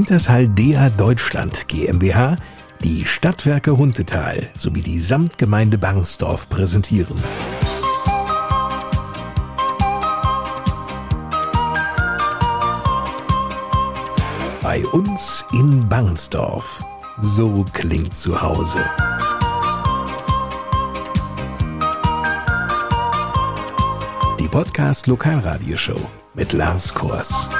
Wintershall Dea Deutschland GmbH, die Stadtwerke Huntetal sowie die Samtgemeinde Bangsdorf präsentieren. Bei uns in Bangsdorf. So klingt zu Hause. Die Podcast Lokalradioshow mit Lars Kors.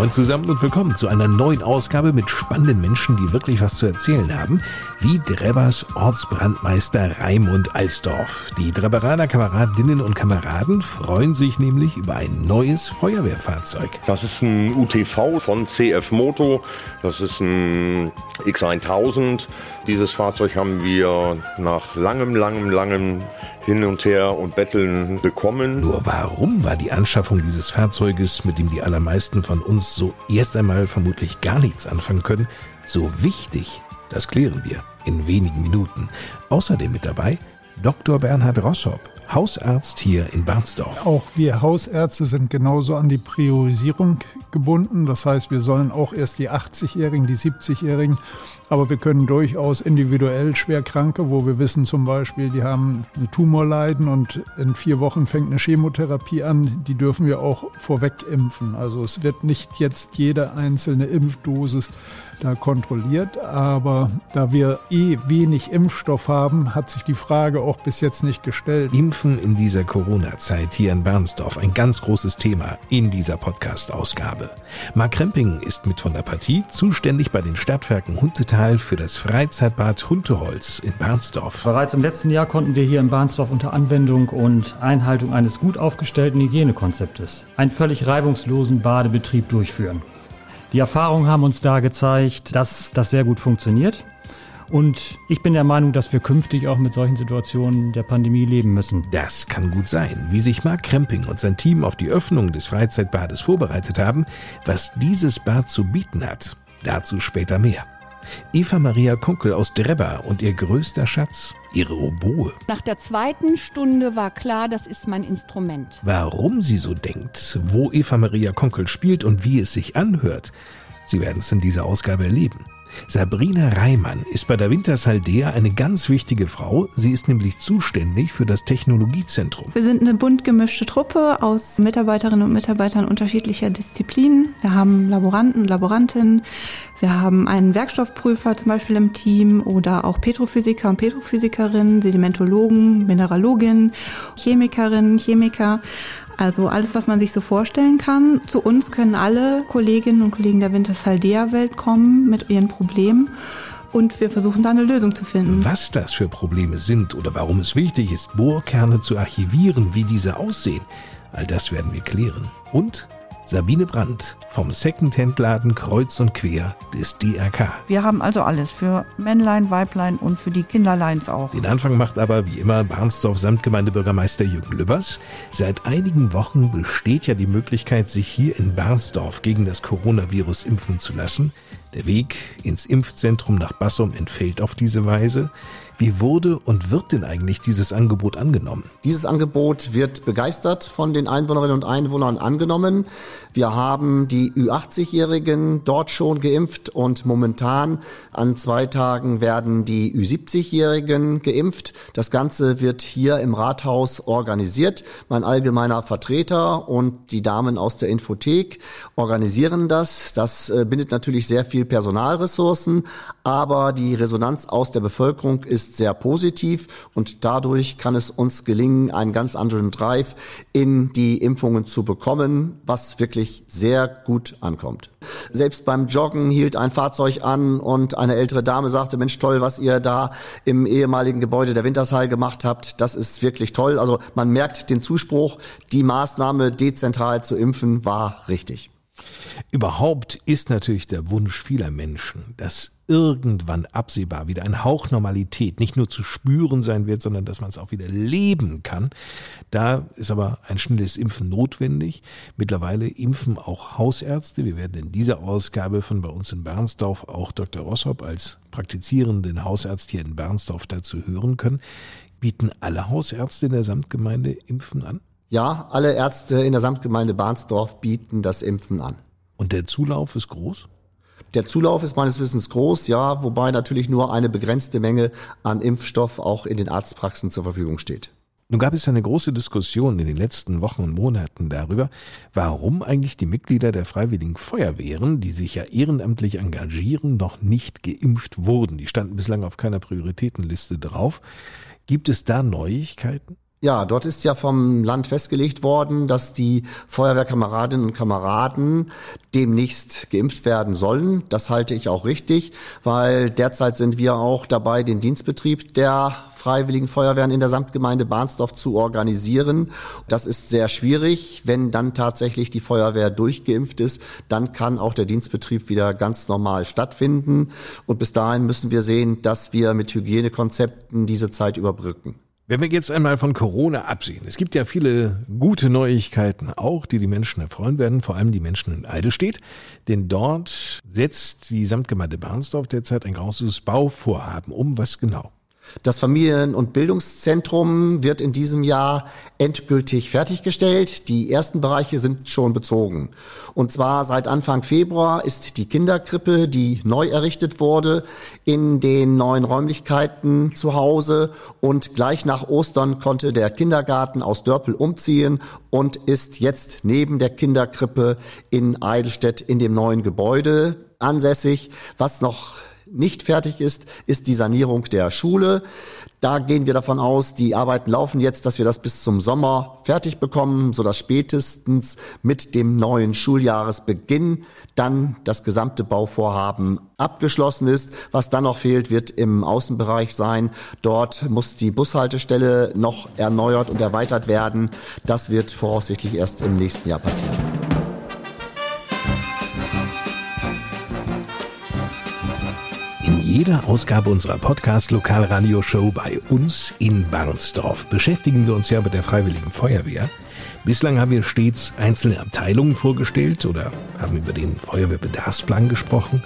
Moin zusammen und willkommen zu einer neuen Ausgabe mit spannenden Menschen, die wirklich was zu erzählen haben, wie Drebbers Ortsbrandmeister Raimund Alsdorf. Die Drebberaner Kameradinnen und Kameraden freuen sich nämlich über ein neues Feuerwehrfahrzeug. Das ist ein UTV von CF Moto. Das ist ein X1000. Dieses Fahrzeug haben wir nach langem, langem, langem hin und her und betteln bekommen. Nur warum war die Anschaffung dieses Fahrzeuges, mit dem die allermeisten von uns so erst einmal vermutlich gar nichts anfangen können, so wichtig? Das klären wir in wenigen Minuten. Außerdem mit dabei Dr. Bernhard Rossop, Hausarzt hier in Barnsdorf. Auch wir Hausärzte sind genauso an die Priorisierung gebunden. Das heißt, wir sollen auch erst die 80-Jährigen, die 70-Jährigen, aber wir können durchaus individuell Schwerkranke, wo wir wissen zum Beispiel, die haben eine Tumorleiden und in vier Wochen fängt eine Chemotherapie an, die dürfen wir auch vorweg impfen. Also es wird nicht jetzt jede einzelne Impfdosis da kontrolliert. Aber da wir eh wenig Impfstoff haben, hat sich die Frage auch bis jetzt nicht gestellt. Impfen in dieser Corona-Zeit hier in Bernsdorf ein ganz großes Thema in dieser Podcast-Ausgabe. Mark Kremping ist mit von der Partie zuständig bei den Stadtwerken Huntetal für das Freizeitbad Hunteholz in Bernsdorf. Bereits im letzten Jahr konnten wir hier in Bernsdorf unter Anwendung und Einhaltung eines gut aufgestellten Hygienekonzeptes einen völlig reibungslosen Badebetrieb durchführen. Die Erfahrungen haben uns da gezeigt, dass das sehr gut funktioniert. Und ich bin der Meinung, dass wir künftig auch mit solchen Situationen der Pandemie leben müssen. Das kann gut sein. Wie sich Mark Kremping und sein Team auf die Öffnung des Freizeitbades vorbereitet haben, was dieses Bad zu bieten hat, dazu später mehr. Eva Maria Kunkel aus Drebber und ihr größter Schatz, ihre Oboe. Nach der zweiten Stunde war klar, das ist mein Instrument. Warum sie so denkt, wo Eva Maria Kunkel spielt und wie es sich anhört, Sie werden es in dieser Ausgabe erleben. Sabrina Reimann ist bei der Wintersaldea eine ganz wichtige Frau. Sie ist nämlich zuständig für das Technologiezentrum. Wir sind eine bunt gemischte Truppe aus Mitarbeiterinnen und Mitarbeitern unterschiedlicher Disziplinen. Wir haben Laboranten, Laborantinnen, wir haben einen Werkstoffprüfer zum Beispiel im Team oder auch Petrophysiker und Petrophysikerinnen, Sedimentologen, Mineraloginnen, Chemikerinnen, Chemiker. Also alles, was man sich so vorstellen kann. Zu uns können alle Kolleginnen und Kollegen der Wintersaldea-Welt kommen mit ihren Problemen. Und wir versuchen da eine Lösung zu finden. Was das für Probleme sind oder warum es wichtig ist, Bohrkerne zu archivieren, wie diese aussehen, all das werden wir klären. Und Sabine Brandt vom Secondhand-Laden Kreuz und Quer des DRK. Wir haben also alles für Männlein, Weiblein und für die Kinderleins auch. Den Anfang macht aber wie immer Barnsdorf Samtgemeindebürgermeister Jürgen Lübbers. Seit einigen Wochen besteht ja die Möglichkeit, sich hier in Barnsdorf gegen das Coronavirus impfen zu lassen. Der Weg ins Impfzentrum nach Bassum entfällt auf diese Weise. Wie wurde und wird denn eigentlich dieses Angebot angenommen? Dieses Angebot wird begeistert von den Einwohnerinnen und Einwohnern angenommen. Wir haben die Ü80-Jährigen dort schon geimpft und momentan an zwei Tagen werden die Ü70-Jährigen geimpft. Das Ganze wird hier im Rathaus organisiert. Mein allgemeiner Vertreter und die Damen aus der Infothek organisieren das. Das äh, bindet natürlich sehr viel Personalressourcen, aber die Resonanz aus der Bevölkerung ist ist sehr positiv und dadurch kann es uns gelingen, einen ganz anderen Drive in die Impfungen zu bekommen, was wirklich sehr gut ankommt. Selbst beim Joggen hielt ein Fahrzeug an und eine ältere Dame sagte, Mensch, toll, was ihr da im ehemaligen Gebäude der Wintershall gemacht habt. Das ist wirklich toll. Also man merkt den Zuspruch, die Maßnahme dezentral zu impfen war richtig. Überhaupt ist natürlich der Wunsch vieler Menschen, dass irgendwann absehbar wieder ein Hauch Normalität nicht nur zu spüren sein wird, sondern dass man es auch wieder leben kann. Da ist aber ein schnelles Impfen notwendig. Mittlerweile impfen auch Hausärzte. Wir werden in dieser Ausgabe von bei uns in Bernsdorf auch Dr. Rossop als praktizierenden Hausarzt hier in Bernsdorf dazu hören können. Bieten alle Hausärzte in der Samtgemeinde Impfen an? Ja, alle Ärzte in der Samtgemeinde Barnsdorf bieten das Impfen an. Und der Zulauf ist groß? Der Zulauf ist meines Wissens groß, ja, wobei natürlich nur eine begrenzte Menge an Impfstoff auch in den Arztpraxen zur Verfügung steht. Nun gab es eine große Diskussion in den letzten Wochen und Monaten darüber, warum eigentlich die Mitglieder der Freiwilligen Feuerwehren, die sich ja ehrenamtlich engagieren, noch nicht geimpft wurden. Die standen bislang auf keiner Prioritätenliste drauf. Gibt es da Neuigkeiten? Ja, dort ist ja vom Land festgelegt worden, dass die Feuerwehrkameradinnen und Kameraden demnächst geimpft werden sollen. Das halte ich auch richtig, weil derzeit sind wir auch dabei, den Dienstbetrieb der Freiwilligen Feuerwehren in der Samtgemeinde Bahnsdorf zu organisieren. Das ist sehr schwierig. Wenn dann tatsächlich die Feuerwehr durchgeimpft ist, dann kann auch der Dienstbetrieb wieder ganz normal stattfinden. Und bis dahin müssen wir sehen, dass wir mit Hygienekonzepten diese Zeit überbrücken. Wenn wir jetzt einmal von Corona absehen, es gibt ja viele gute Neuigkeiten auch, die die Menschen erfreuen werden, vor allem die Menschen in Eidelstedt, denn dort setzt die Samtgemeinde Barnsdorf derzeit ein großes Bauvorhaben um. Was genau? Das Familien- und Bildungszentrum wird in diesem Jahr endgültig fertiggestellt. Die ersten Bereiche sind schon bezogen. Und zwar seit Anfang Februar ist die Kinderkrippe, die neu errichtet wurde, in den neuen Räumlichkeiten zu Hause. Und gleich nach Ostern konnte der Kindergarten aus Dörpel umziehen und ist jetzt neben der Kinderkrippe in Eidelstedt in dem neuen Gebäude ansässig, was noch nicht fertig ist, ist die Sanierung der Schule. Da gehen wir davon aus, die Arbeiten laufen jetzt, dass wir das bis zum Sommer fertig bekommen, sodass spätestens mit dem neuen Schuljahresbeginn dann das gesamte Bauvorhaben abgeschlossen ist. Was dann noch fehlt, wird im Außenbereich sein. Dort muss die Bushaltestelle noch erneuert und erweitert werden. Das wird voraussichtlich erst im nächsten Jahr passieren. Jeder Ausgabe unserer Podcast Lokalradioshow bei uns in Barnsdorf beschäftigen wir uns ja mit der Freiwilligen Feuerwehr. Bislang haben wir stets einzelne Abteilungen vorgestellt oder haben über den Feuerwehrbedarfsplan gesprochen.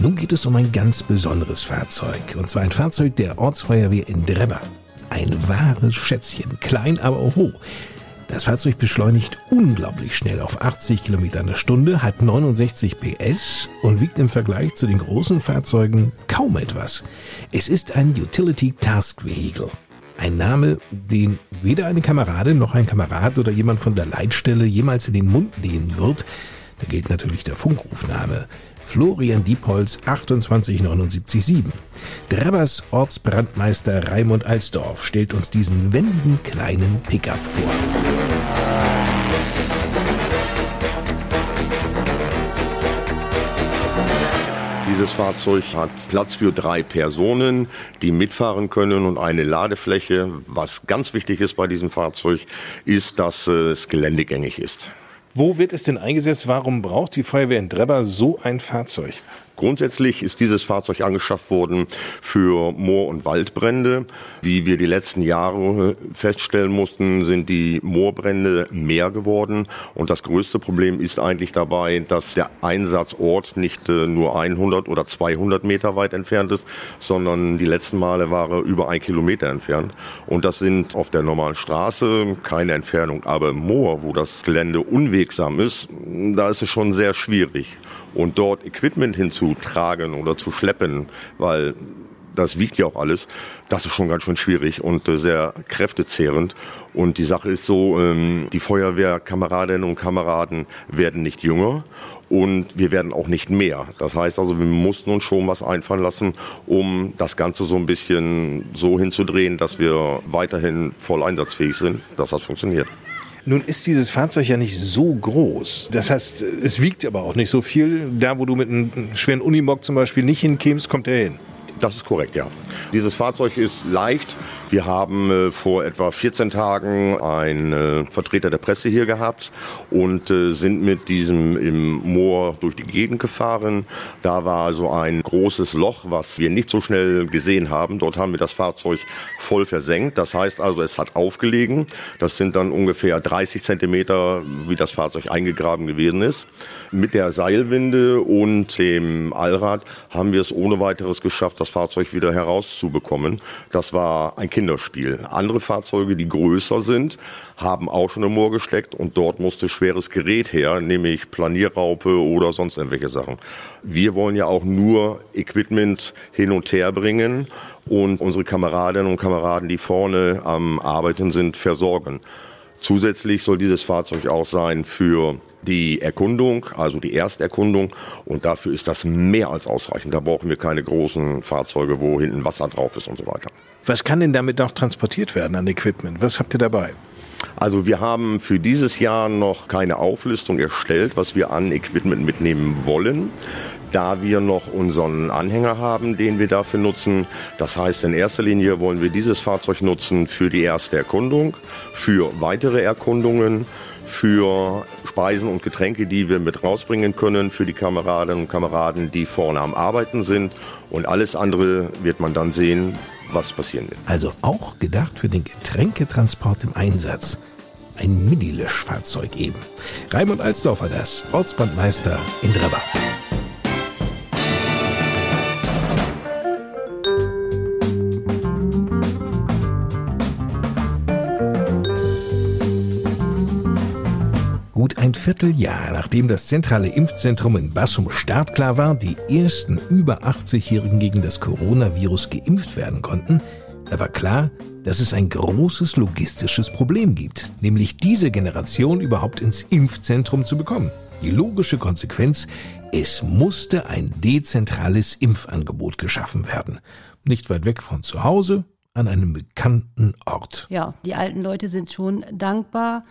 Nun geht es um ein ganz besonderes Fahrzeug, und zwar ein Fahrzeug der Ortsfeuerwehr in Drebber. Ein wahres Schätzchen, klein aber hoch. Das Fahrzeug beschleunigt unglaublich schnell auf 80 Kilometer in der Stunde, hat 69 PS und wiegt im Vergleich zu den großen Fahrzeugen kaum etwas. Es ist ein Utility Task Vehicle. Ein Name, den weder eine Kameradin noch ein Kamerad oder jemand von der Leitstelle jemals in den Mund nehmen wird. Da gilt natürlich der Funkrufname. Florian Diepholz 28797. Drebbers Ortsbrandmeister Raimund Alsdorf stellt uns diesen wendigen kleinen Pickup vor. Dieses Fahrzeug hat Platz für drei Personen, die mitfahren können und eine Ladefläche. Was ganz wichtig ist bei diesem Fahrzeug, ist, dass es geländegängig ist. Wo wird es denn eingesetzt? Warum braucht die Feuerwehr in Drebber so ein Fahrzeug? Grundsätzlich ist dieses Fahrzeug angeschafft worden für Moor- und Waldbrände. Wie wir die letzten Jahre feststellen mussten, sind die Moorbrände mehr geworden. Und das größte Problem ist eigentlich dabei, dass der Einsatzort nicht äh, nur 100 oder 200 Meter weit entfernt ist, sondern die letzten Male war er über ein Kilometer entfernt. Und das sind auf der normalen Straße keine Entfernung. Aber im Moor, wo das Gelände unwegsam ist, da ist es schon sehr schwierig. Und dort Equipment hinzutragen oder zu schleppen, weil das wiegt ja auch alles, das ist schon ganz schön schwierig und äh, sehr kräftezehrend. Und die Sache ist so, ähm, die Feuerwehrkameradinnen und Kameraden werden nicht jünger und wir werden auch nicht mehr. Das heißt also, wir mussten uns schon was einfallen lassen, um das Ganze so ein bisschen so hinzudrehen, dass wir weiterhin voll einsatzfähig sind, dass das funktioniert. Nun ist dieses Fahrzeug ja nicht so groß. Das heißt, es wiegt aber auch nicht so viel. Da, wo du mit einem schweren Unimog zum Beispiel nicht hinkämst, kommt er hin. Das ist korrekt, ja. Dieses Fahrzeug ist leicht. Wir haben äh, vor etwa 14 Tagen einen äh, Vertreter der Presse hier gehabt und äh, sind mit diesem im Moor durch die Gegend gefahren. Da war so ein großes Loch, was wir nicht so schnell gesehen haben. Dort haben wir das Fahrzeug voll versenkt. Das heißt also, es hat aufgelegen. Das sind dann ungefähr 30 Zentimeter, wie das Fahrzeug eingegraben gewesen ist. Mit der Seilwinde und dem Allrad haben wir es ohne weiteres geschafft, das Fahrzeug wieder herauszubekommen. Das war ein Kinderspiel. Andere Fahrzeuge, die größer sind, haben auch schon im Moor gesteckt und dort musste schweres Gerät her, nämlich Planierraupe oder sonst irgendwelche Sachen. Wir wollen ja auch nur Equipment hin und her bringen und unsere Kameradinnen und Kameraden, die vorne am Arbeiten sind, versorgen. Zusätzlich soll dieses Fahrzeug auch sein für die Erkundung, also die Ersterkundung. Und dafür ist das mehr als ausreichend. Da brauchen wir keine großen Fahrzeuge, wo hinten Wasser drauf ist und so weiter. Was kann denn damit auch transportiert werden an Equipment? Was habt ihr dabei? Also wir haben für dieses Jahr noch keine Auflistung erstellt, was wir an Equipment mitnehmen wollen, da wir noch unseren Anhänger haben, den wir dafür nutzen. Das heißt, in erster Linie wollen wir dieses Fahrzeug nutzen für die erste Erkundung, für weitere Erkundungen, für Speisen und Getränke, die wir mit rausbringen können für die Kameradinnen und Kameraden, die vorne am Arbeiten sind. Und alles andere wird man dann sehen, was passieren wird. Also auch gedacht für den Getränketransport im Einsatz. Ein Mini-Löschfahrzeug eben. Raimund Alsdorfer, das Ortsbandmeister in Drebber. Vierteljahr nachdem das zentrale Impfzentrum in Bassum startklar war, die ersten über 80-Jährigen gegen das Coronavirus geimpft werden konnten, da war klar, dass es ein großes logistisches Problem gibt, nämlich diese Generation überhaupt ins Impfzentrum zu bekommen. Die logische Konsequenz, es musste ein dezentrales Impfangebot geschaffen werden. Nicht weit weg von zu Hause, an einem bekannten Ort. Ja, die alten Leute sind schon dankbar,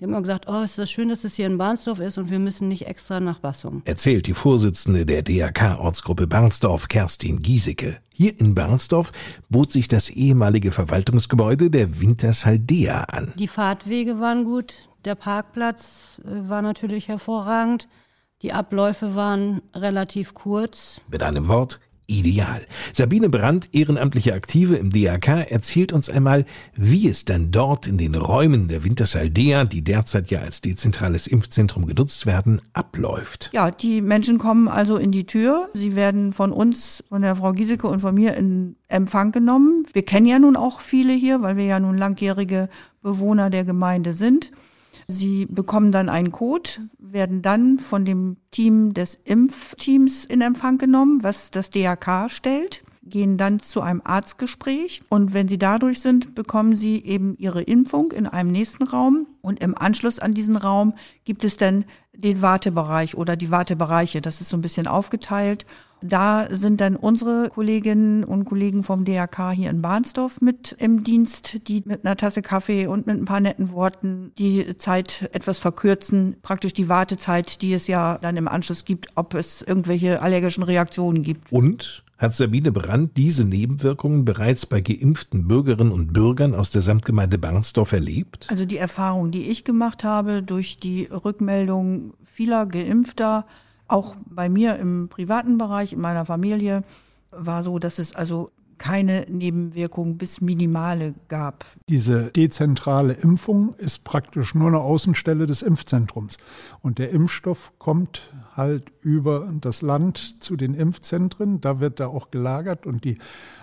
die haben immer gesagt, oh, ist das schön, dass es hier in Barnsdorf ist und wir müssen nicht extra nach Bassum. Erzählt die Vorsitzende der DRK-Ortsgruppe Barnsdorf, Kerstin Giesecke. Hier in Barnsdorf bot sich das ehemalige Verwaltungsgebäude der Wintersaldea an. Die Fahrtwege waren gut, der Parkplatz äh, war natürlich hervorragend, die Abläufe waren relativ kurz. Mit einem Wort, ideal. Sabine Brandt, ehrenamtliche Aktive im DRK, erzählt uns einmal, wie es dann dort in den Räumen der Wintersaldea, die derzeit ja als dezentrales Impfzentrum genutzt werden, abläuft. Ja, die Menschen kommen also in die Tür. Sie werden von uns, von der Frau Giesecke und von mir in Empfang genommen. Wir kennen ja nun auch viele hier, weil wir ja nun langjährige Bewohner der Gemeinde sind. Sie bekommen dann einen Code, werden dann von dem Team des Impfteams in Empfang genommen, was das DRK stellt, gehen dann zu einem Arztgespräch und wenn sie dadurch sind, bekommen sie eben ihre Impfung in einem nächsten Raum und im Anschluss an diesen Raum gibt es dann den Wartebereich oder die Wartebereiche. Das ist so ein bisschen aufgeteilt da sind dann unsere Kolleginnen und Kollegen vom DRK hier in Bahnsdorf mit im Dienst, die mit einer Tasse Kaffee und mit ein paar netten Worten die Zeit etwas verkürzen, praktisch die Wartezeit, die es ja dann im Anschluss gibt, ob es irgendwelche allergischen Reaktionen gibt. Und hat Sabine Brandt diese Nebenwirkungen bereits bei geimpften Bürgerinnen und Bürgern aus der Samtgemeinde Barnsdorf erlebt? Also die Erfahrung, die ich gemacht habe durch die Rückmeldung vieler Geimpfter, auch bei mir im privaten Bereich, in meiner Familie, war so, dass es also keine Nebenwirkungen bis minimale gab. Diese dezentrale Impfung ist praktisch nur eine Außenstelle des Impfzentrums. Und der Impfstoff kommt halt über das Land zu den Impfzentren. Da wird er auch gelagert und die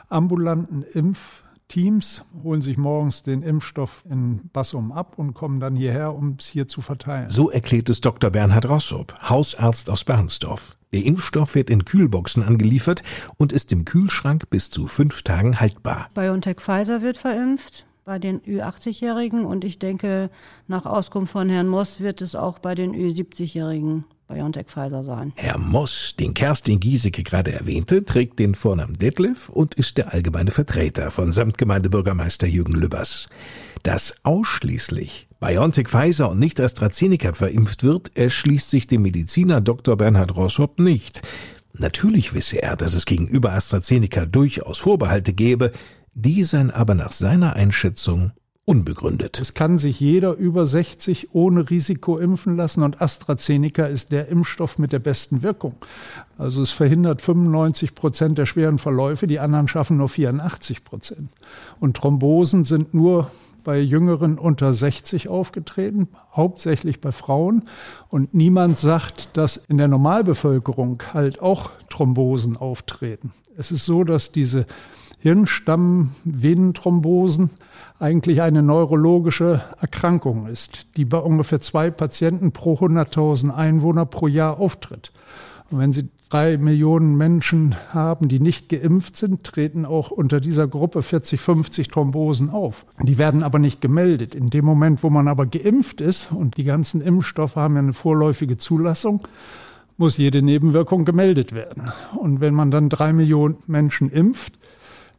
ambulanten Impf Teams holen sich morgens den Impfstoff in Bassum ab und kommen dann hierher, um es hier zu verteilen. So erklärt es Dr. Bernhard Rossop, Hausarzt aus Bernsdorf. Der Impfstoff wird in Kühlboxen angeliefert und ist im Kühlschrank bis zu fünf Tagen haltbar. BioNTech Pfizer wird verimpft bei den Ü80-Jährigen und ich denke, nach Auskunft von Herrn Moss wird es auch bei den Ü70-Jährigen BioNTech Pfizer sein. Herr Moss, den Kerstin Giesecke gerade erwähnte, trägt den Vornamen Detlef und ist der allgemeine Vertreter von Samtgemeindebürgermeister Jürgen Lübbers. Dass ausschließlich BioNTech Pfizer und nicht AstraZeneca verimpft wird, erschließt sich dem Mediziner Dr. Bernhard Rossop nicht. Natürlich wisse er, dass es gegenüber AstraZeneca durchaus Vorbehalte gäbe, die seien aber nach seiner Einschätzung unbegründet. Es kann sich jeder über 60 ohne Risiko impfen lassen und AstraZeneca ist der Impfstoff mit der besten Wirkung. Also es verhindert 95 Prozent der schweren Verläufe, die anderen schaffen nur 84 Prozent. Und Thrombosen sind nur bei Jüngeren unter 60 aufgetreten, hauptsächlich bei Frauen. Und niemand sagt, dass in der Normalbevölkerung halt auch Thrombosen auftreten. Es ist so, dass diese Hirnstammvenenthrombosen eigentlich eine neurologische Erkrankung ist, die bei ungefähr zwei Patienten pro 100.000 Einwohner pro Jahr auftritt. Und wenn Sie drei Millionen Menschen haben, die nicht geimpft sind, treten auch unter dieser Gruppe 40, 50 Thrombosen auf. Die werden aber nicht gemeldet. In dem Moment, wo man aber geimpft ist und die ganzen Impfstoffe haben ja eine vorläufige Zulassung, muss jede Nebenwirkung gemeldet werden. Und wenn man dann drei Millionen Menschen impft,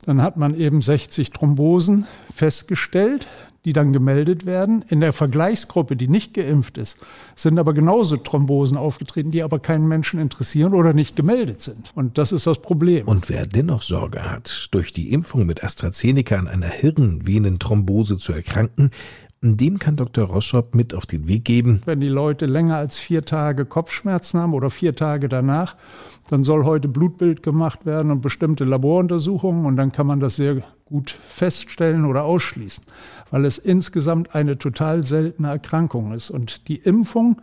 dann hat man eben 60 Thrombosen festgestellt die dann gemeldet werden. In der Vergleichsgruppe, die nicht geimpft ist, sind aber genauso Thrombosen aufgetreten, die aber keinen Menschen interessieren oder nicht gemeldet sind. Und das ist das Problem. Und wer dennoch Sorge hat, durch die Impfung mit AstraZeneca an einer Hirnvenenthrombose zu erkranken, dem kann Dr. Roschop mit auf den Weg geben. Wenn die Leute länger als vier Tage Kopfschmerzen haben oder vier Tage danach, dann soll heute Blutbild gemacht werden und bestimmte Laboruntersuchungen und dann kann man das sehr gut feststellen oder ausschließen, weil es insgesamt eine total seltene Erkrankung ist. Und die Impfung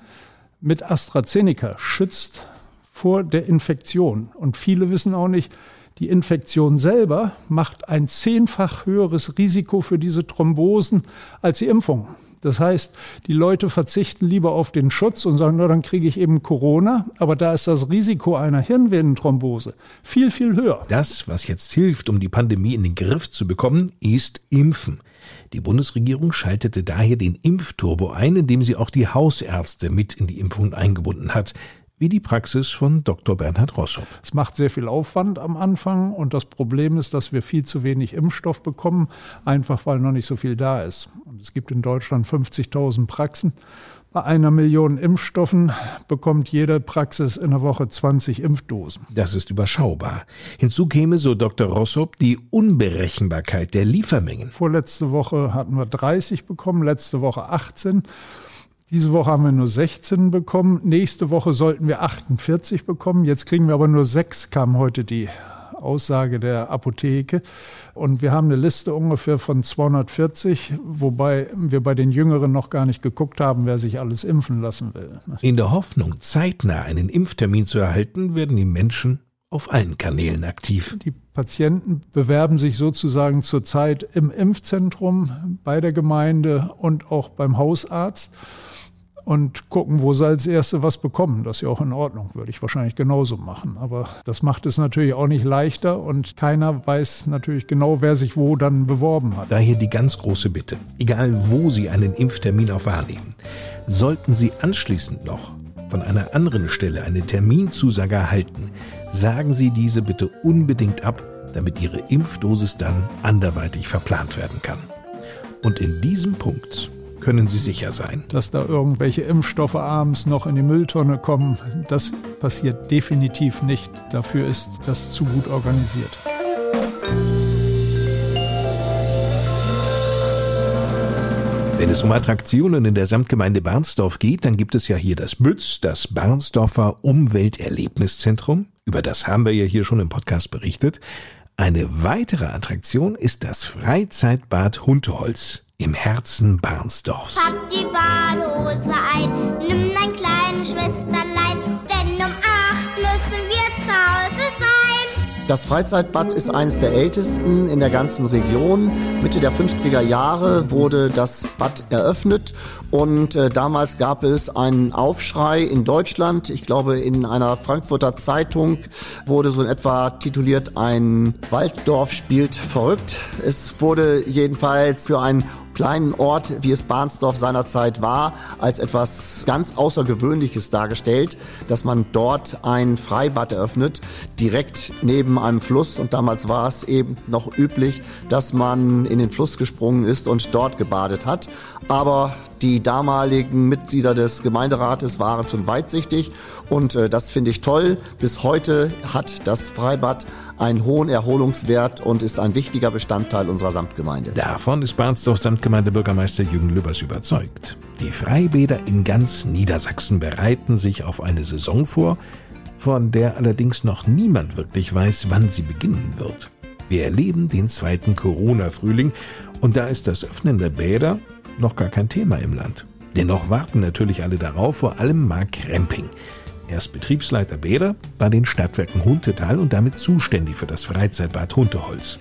mit AstraZeneca schützt vor der Infektion. Und viele wissen auch nicht, die Infektion selber macht ein zehnfach höheres Risiko für diese Thrombosen als die Impfung. Das heißt, die Leute verzichten lieber auf den Schutz und sagen, na, dann kriege ich eben Corona. Aber da ist das Risiko einer Hirnvenenthrombose viel, viel höher. Das, was jetzt hilft, um die Pandemie in den Griff zu bekommen, ist Impfen. Die Bundesregierung schaltete daher den Impfturbo ein, indem sie auch die Hausärzte mit in die Impfung eingebunden hat wie die Praxis von Dr. Bernhard Rossop. Es macht sehr viel Aufwand am Anfang und das Problem ist, dass wir viel zu wenig Impfstoff bekommen, einfach weil noch nicht so viel da ist. Und es gibt in Deutschland 50.000 Praxen. Bei einer Million Impfstoffen bekommt jede Praxis in der Woche 20 Impfdosen. Das ist überschaubar. Hinzu käme, so Dr. Rossop, die Unberechenbarkeit der Liefermengen. Vorletzte Woche hatten wir 30 bekommen, letzte Woche 18. Diese Woche haben wir nur 16 bekommen. Nächste Woche sollten wir 48 bekommen. Jetzt kriegen wir aber nur sechs, kam heute die Aussage der Apotheke. Und wir haben eine Liste ungefähr von 240, wobei wir bei den Jüngeren noch gar nicht geguckt haben, wer sich alles impfen lassen will. In der Hoffnung, zeitnah einen Impftermin zu erhalten, werden die Menschen auf allen Kanälen aktiv. Die Patienten bewerben sich sozusagen zurzeit im Impfzentrum, bei der Gemeinde und auch beim Hausarzt und gucken, wo sie als Erste was bekommen. Das ist ja auch in Ordnung, würde ich wahrscheinlich genauso machen. Aber das macht es natürlich auch nicht leichter und keiner weiß natürlich genau, wer sich wo dann beworben hat. Daher die ganz große Bitte, egal wo Sie einen Impftermin auch wahrnehmen, sollten Sie anschließend noch von einer anderen Stelle eine Terminzusage erhalten, sagen Sie diese bitte unbedingt ab, damit Ihre Impfdosis dann anderweitig verplant werden kann. Und in diesem Punkt können Sie sicher sein. Dass da irgendwelche Impfstoffe abends noch in die Mülltonne kommen, das passiert definitiv nicht. Dafür ist das zu gut organisiert. Wenn es um Attraktionen in der Samtgemeinde Barnsdorf geht, dann gibt es ja hier das Bütz, das Barnsdorfer Umwelterlebniszentrum. Über das haben wir ja hier schon im Podcast berichtet. Eine weitere Attraktion ist das Freizeitbad Hunteholz im Herzen Barnsdorfs. Pack die Badehose ein, nimm dein kleines Schwesterlein, denn um acht müssen wir zu Hause sein. Das Freizeitbad ist eines der ältesten in der ganzen Region. Mitte der 50er Jahre wurde das Bad eröffnet und äh, damals gab es einen Aufschrei in Deutschland. Ich glaube, in einer Frankfurter Zeitung wurde so in etwa tituliert, ein Walddorf spielt verrückt. Es wurde jedenfalls für ein kleinen Ort, wie es Barnsdorf seinerzeit war, als etwas ganz Außergewöhnliches dargestellt, dass man dort ein Freibad eröffnet, direkt neben einem Fluss. Und damals war es eben noch üblich, dass man in den Fluss gesprungen ist und dort gebadet hat. Aber die damaligen Mitglieder des Gemeinderates waren schon weitsichtig und äh, das finde ich toll. Bis heute hat das Freibad einen hohen Erholungswert und ist ein wichtiger Bestandteil unserer Samtgemeinde. Davon ist Barnsdorf Samtgemeindebürgermeister Jürgen Lübbers überzeugt. Die Freibäder in ganz Niedersachsen bereiten sich auf eine Saison vor, von der allerdings noch niemand wirklich weiß, wann sie beginnen wird. Wir erleben den zweiten Corona-Frühling und da ist das Öffnen der Bäder noch gar kein Thema im Land. Dennoch warten natürlich alle darauf, vor allem Mark Kremping. Er ist Betriebsleiter Bäder bei den Stadtwerken Huntetal und damit zuständig für das Freizeitbad Hunteholz.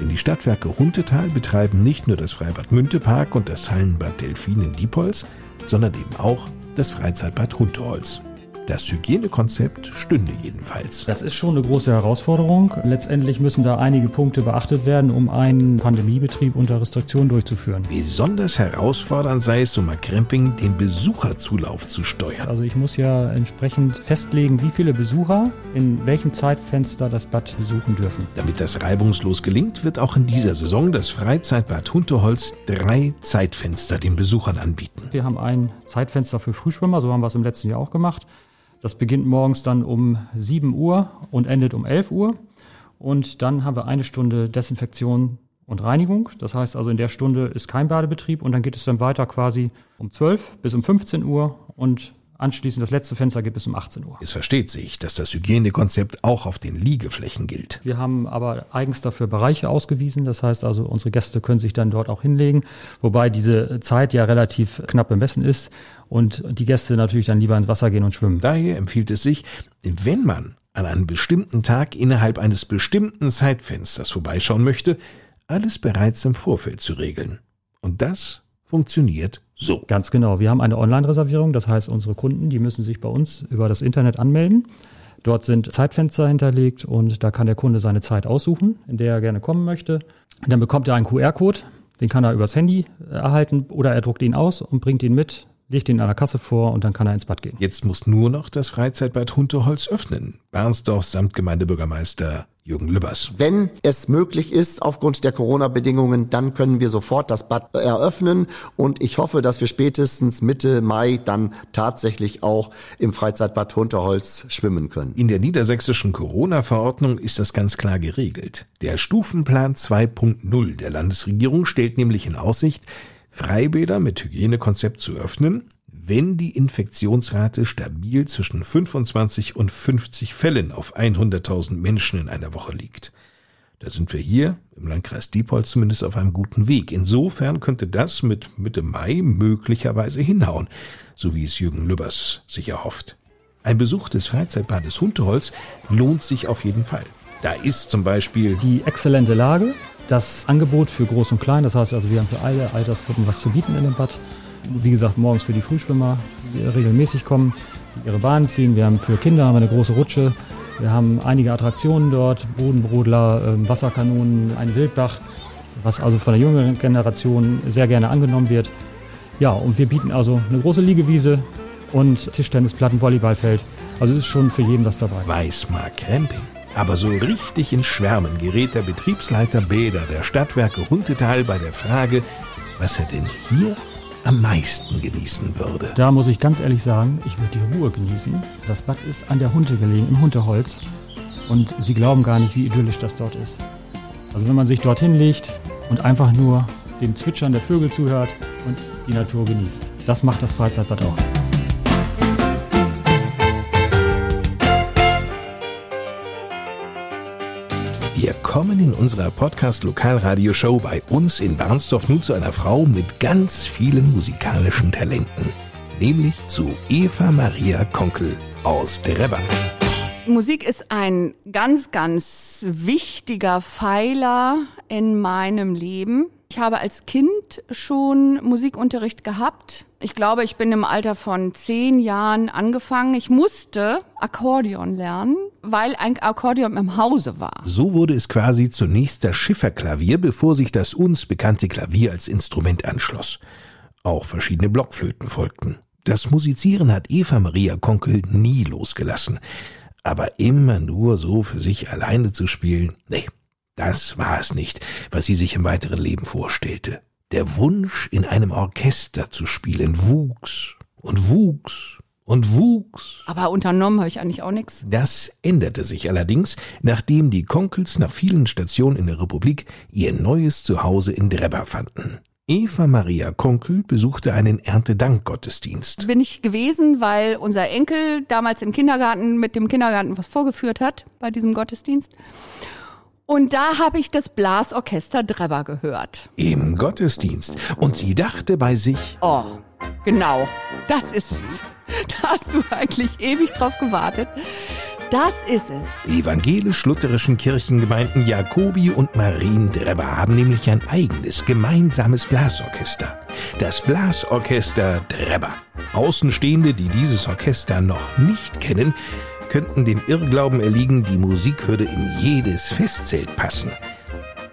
Denn die Stadtwerke Huntetal betreiben nicht nur das Freibad Müntepark und das Hallenbad Delfin in Diepholz, sondern eben auch das Freizeitbad Hunteholz. Das Hygienekonzept stünde jedenfalls. Das ist schon eine große Herausforderung. Letztendlich müssen da einige Punkte beachtet werden, um einen Pandemiebetrieb unter Restriktionen durchzuführen. Besonders herausfordernd sei es, so mal Kremping, den Besucherzulauf zu steuern. Also ich muss ja entsprechend festlegen, wie viele Besucher in welchem Zeitfenster das Bad besuchen dürfen. Damit das reibungslos gelingt, wird auch in dieser Saison das Freizeitbad Hunteholz drei Zeitfenster den Besuchern anbieten. Wir haben ein Zeitfenster für Frühschwimmer, so haben wir es im letzten Jahr auch gemacht. Das beginnt morgens dann um 7 Uhr und endet um 11 Uhr. Und dann haben wir eine Stunde Desinfektion und Reinigung. Das heißt also, in der Stunde ist kein Badebetrieb und dann geht es dann weiter quasi um 12 bis um 15 Uhr und Anschließend das letzte Fenster gibt es um 18 Uhr. Es versteht sich, dass das Hygienekonzept auch auf den Liegeflächen gilt. Wir haben aber eigens dafür Bereiche ausgewiesen. Das heißt also, unsere Gäste können sich dann dort auch hinlegen, wobei diese Zeit ja relativ knapp bemessen ist und die Gäste natürlich dann lieber ins Wasser gehen und schwimmen. Daher empfiehlt es sich, wenn man an einem bestimmten Tag innerhalb eines bestimmten Zeitfensters vorbeischauen möchte, alles bereits im Vorfeld zu regeln. Und das funktioniert so. Ganz genau. Wir haben eine Online-Reservierung. Das heißt, unsere Kunden, die müssen sich bei uns über das Internet anmelden. Dort sind Zeitfenster hinterlegt und da kann der Kunde seine Zeit aussuchen, in der er gerne kommen möchte. Dann bekommt er einen QR-Code, den kann er übers Handy erhalten oder er druckt ihn aus und bringt ihn mit legt ihn an der Kasse vor und dann kann er ins Bad gehen. Jetzt muss nur noch das Freizeitbad Hunterholz öffnen. Bernsdorf samt Gemeindebürgermeister Jürgen Lübbers. Wenn es möglich ist, aufgrund der Corona-Bedingungen, dann können wir sofort das Bad eröffnen und ich hoffe, dass wir spätestens Mitte Mai dann tatsächlich auch im Freizeitbad Hunterholz schwimmen können. In der niedersächsischen Corona-Verordnung ist das ganz klar geregelt. Der Stufenplan 2.0 der Landesregierung stellt nämlich in Aussicht, Freibäder mit Hygienekonzept zu öffnen, wenn die Infektionsrate stabil zwischen 25 und 50 Fällen auf 100.000 Menschen in einer Woche liegt. Da sind wir hier im Landkreis Diepholz zumindest auf einem guten Weg. Insofern könnte das mit Mitte Mai möglicherweise hinhauen, so wie es Jürgen Lübbers sich erhofft. Ein Besuch des Freizeitbades Hunteholz lohnt sich auf jeden Fall. Da ist zum Beispiel die exzellente Lage, das Angebot für Groß und Klein. Das heißt also, wir haben für alle Altersgruppen was zu bieten in dem Bad. Wie gesagt, morgens für die Frühschwimmer, die regelmäßig kommen, die ihre Bahnen ziehen. Wir haben für Kinder haben eine große Rutsche. Wir haben einige Attraktionen dort, Bodenbrodler, ähm, Wasserkanonen, ein Wildbach, was also von der jüngeren Generation sehr gerne angenommen wird. Ja, und wir bieten also eine große Liegewiese und Tischtennisplatten, Volleyballfeld. Also ist schon für jeden was dabei. Weißmark Camping. Aber so richtig in Schwärmen gerät der Betriebsleiter Bäder der Stadtwerke Huntetal bei der Frage, was er denn hier am meisten genießen würde. Da muss ich ganz ehrlich sagen, ich würde die Ruhe genießen. Das Bad ist an der Hunte gelegen, im Hunteholz. Und Sie glauben gar nicht, wie idyllisch das dort ist. Also wenn man sich dorthin legt und einfach nur dem Zwitschern der Vögel zuhört und die Natur genießt. Das macht das Freizeitbad aus. Wir kommen in unserer Podcast-Lokalradio-Show bei uns in Barnsdorf nun zu einer Frau mit ganz vielen musikalischen Talenten. Nämlich zu Eva Maria Konkel aus Drebber. Musik ist ein ganz, ganz wichtiger Pfeiler in meinem Leben. Ich habe als Kind schon Musikunterricht gehabt. Ich glaube, ich bin im Alter von zehn Jahren angefangen. Ich musste Akkordeon lernen, weil ein Akkordeon im Hause war. So wurde es quasi zunächst das Schifferklavier, bevor sich das uns bekannte Klavier als Instrument anschloss. Auch verschiedene Blockflöten folgten. Das Musizieren hat Eva Maria Konkel nie losgelassen. Aber immer nur so für sich alleine zu spielen, nee, das war es nicht, was sie sich im weiteren Leben vorstellte. Der Wunsch, in einem Orchester zu spielen, wuchs und wuchs und wuchs. Aber unternommen habe ich eigentlich auch nichts. Das änderte sich allerdings, nachdem die Konkels nach vielen Stationen in der Republik ihr neues Zuhause in Drebber fanden. Eva Maria Konkel besuchte einen Erntedankgottesdienst. Bin ich gewesen, weil unser Enkel damals im Kindergarten mit dem Kindergarten was vorgeführt hat bei diesem Gottesdienst. Und da habe ich das Blasorchester Drebber gehört. Im Gottesdienst. Und sie dachte bei sich, Oh, genau. Das ist es. Da hast du eigentlich ewig drauf gewartet. Das ist es. evangelisch-lutherischen Kirchengemeinden Jakobi und Mariendrebber haben nämlich ein eigenes gemeinsames Blasorchester. Das Blasorchester Drebber. Außenstehende, die dieses Orchester noch nicht kennen, könnten dem Irrglauben erliegen, die Musik würde in jedes Festzelt passen.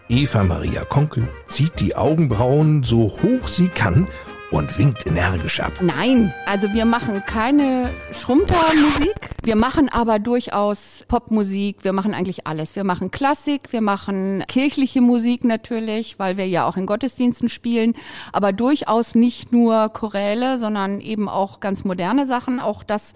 Eva Maria Konkel zieht die Augenbrauen so hoch sie kann und winkt energisch ab. Nein, also wir machen keine Schrumptermusik. Wir machen aber durchaus Popmusik. Wir machen eigentlich alles. Wir machen Klassik, wir machen kirchliche Musik natürlich, weil wir ja auch in Gottesdiensten spielen. Aber durchaus nicht nur Choräle, sondern eben auch ganz moderne Sachen. Auch das,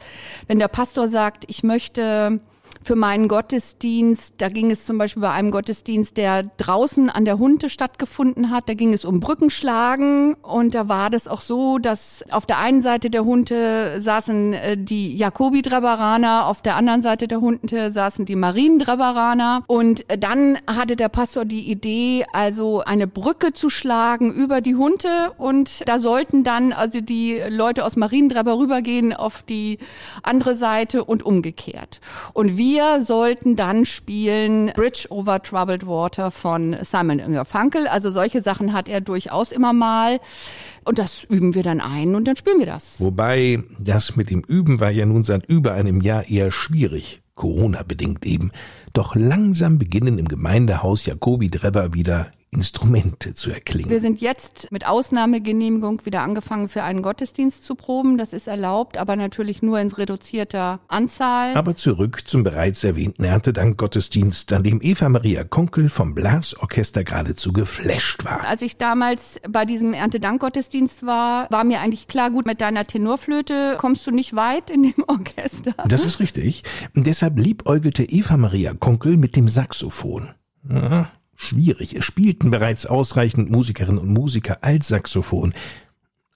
wenn der Pastor sagt, ich möchte für meinen Gottesdienst. Da ging es zum Beispiel bei einem Gottesdienst, der draußen an der Hunte stattgefunden hat. Da ging es um Brückenschlagen und da war das auch so, dass auf der einen Seite der Hunte saßen äh, die Jakobi-Dreberaner, auf der anderen Seite der Hunte saßen die Mariendreberaner und äh, dann hatte der Pastor die Idee, also eine Brücke zu schlagen über die Hunte und da sollten dann also die Leute aus Mariendreber rübergehen auf die andere Seite und umgekehrt. Und wir sollten dann spielen Bridge over Troubled Water von Simon Funkel. Also solche Sachen hat er durchaus immer mal. Und das üben wir dann ein und dann spielen wir das. Wobei, das mit dem Üben war ja nun seit über einem Jahr eher schwierig. Corona-bedingt eben. Doch langsam beginnen im Gemeindehaus Jakobi Drebber wieder Instrumente zu erklingen. Wir sind jetzt mit Ausnahmegenehmigung wieder angefangen, für einen Gottesdienst zu proben. Das ist erlaubt, aber natürlich nur in reduzierter Anzahl. Aber zurück zum bereits erwähnten Erntedank-Gottesdienst, an dem Eva Maria Konkel vom Blasorchester geradezu geflasht war. Als ich damals bei diesem Erntedank-Gottesdienst war, war mir eigentlich klar, gut, mit deiner Tenorflöte kommst du nicht weit in dem Orchester. Das ist richtig. Deshalb liebäugelte Eva Maria Konkel mit dem Saxophon. Ja, schwierig. Es spielten bereits ausreichend Musikerinnen und Musiker Altsaxophon.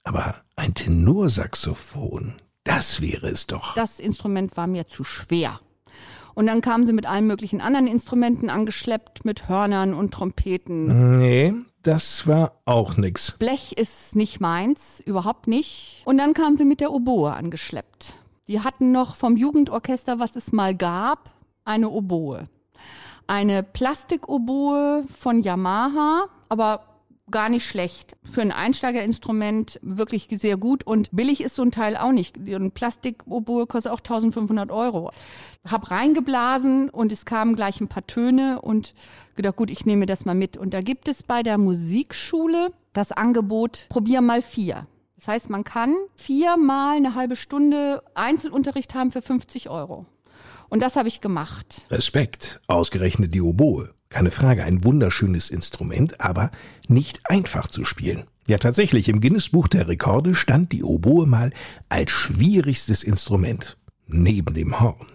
Aber ein Tenorsaxophon, das wäre es doch. Das Instrument war mir zu schwer. Und dann kamen sie mit allen möglichen anderen Instrumenten angeschleppt, mit Hörnern und Trompeten. Nee, das war auch nix. Blech ist nicht meins, überhaupt nicht. Und dann kamen sie mit der Oboe angeschleppt. Die hatten noch vom Jugendorchester, was es mal gab, eine Oboe. Eine Plastikoboe von Yamaha, aber gar nicht schlecht. Für ein Einsteigerinstrument wirklich sehr gut und billig ist so ein Teil auch nicht. Ein Plastikoboe kostet auch 1500 Euro. Hab reingeblasen und es kamen gleich ein paar Töne und gedacht, gut, ich nehme das mal mit. Und da gibt es bei der Musikschule das Angebot, probier mal vier. Das heißt, man kann viermal eine halbe Stunde Einzelunterricht haben für 50 Euro. Und das habe ich gemacht. Respekt, ausgerechnet die Oboe. Keine Frage, ein wunderschönes Instrument, aber nicht einfach zu spielen. Ja, tatsächlich, im Guinness-Buch der Rekorde stand die Oboe mal als schwierigstes Instrument. Neben dem Horn.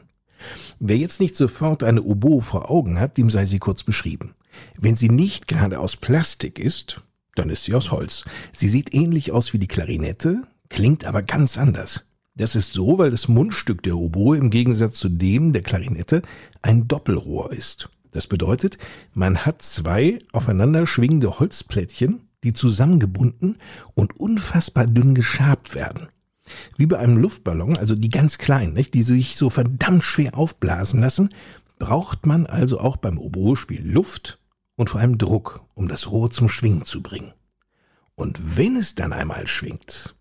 Wer jetzt nicht sofort eine Oboe vor Augen hat, dem sei sie kurz beschrieben. Wenn sie nicht gerade aus Plastik ist, dann ist sie aus Holz. Sie sieht ähnlich aus wie die Klarinette, klingt aber ganz anders. Das ist so, weil das Mundstück der Oboe im Gegensatz zu dem der Klarinette ein Doppelrohr ist. Das bedeutet, man hat zwei aufeinander schwingende Holzplättchen, die zusammengebunden und unfassbar dünn geschabt werden. Wie bei einem Luftballon, also die ganz kleinen, nicht, die sich so verdammt schwer aufblasen lassen, braucht man also auch beim Oboe-Spiel Luft und vor allem Druck, um das Rohr zum Schwingen zu bringen. Und wenn es dann einmal schwingt,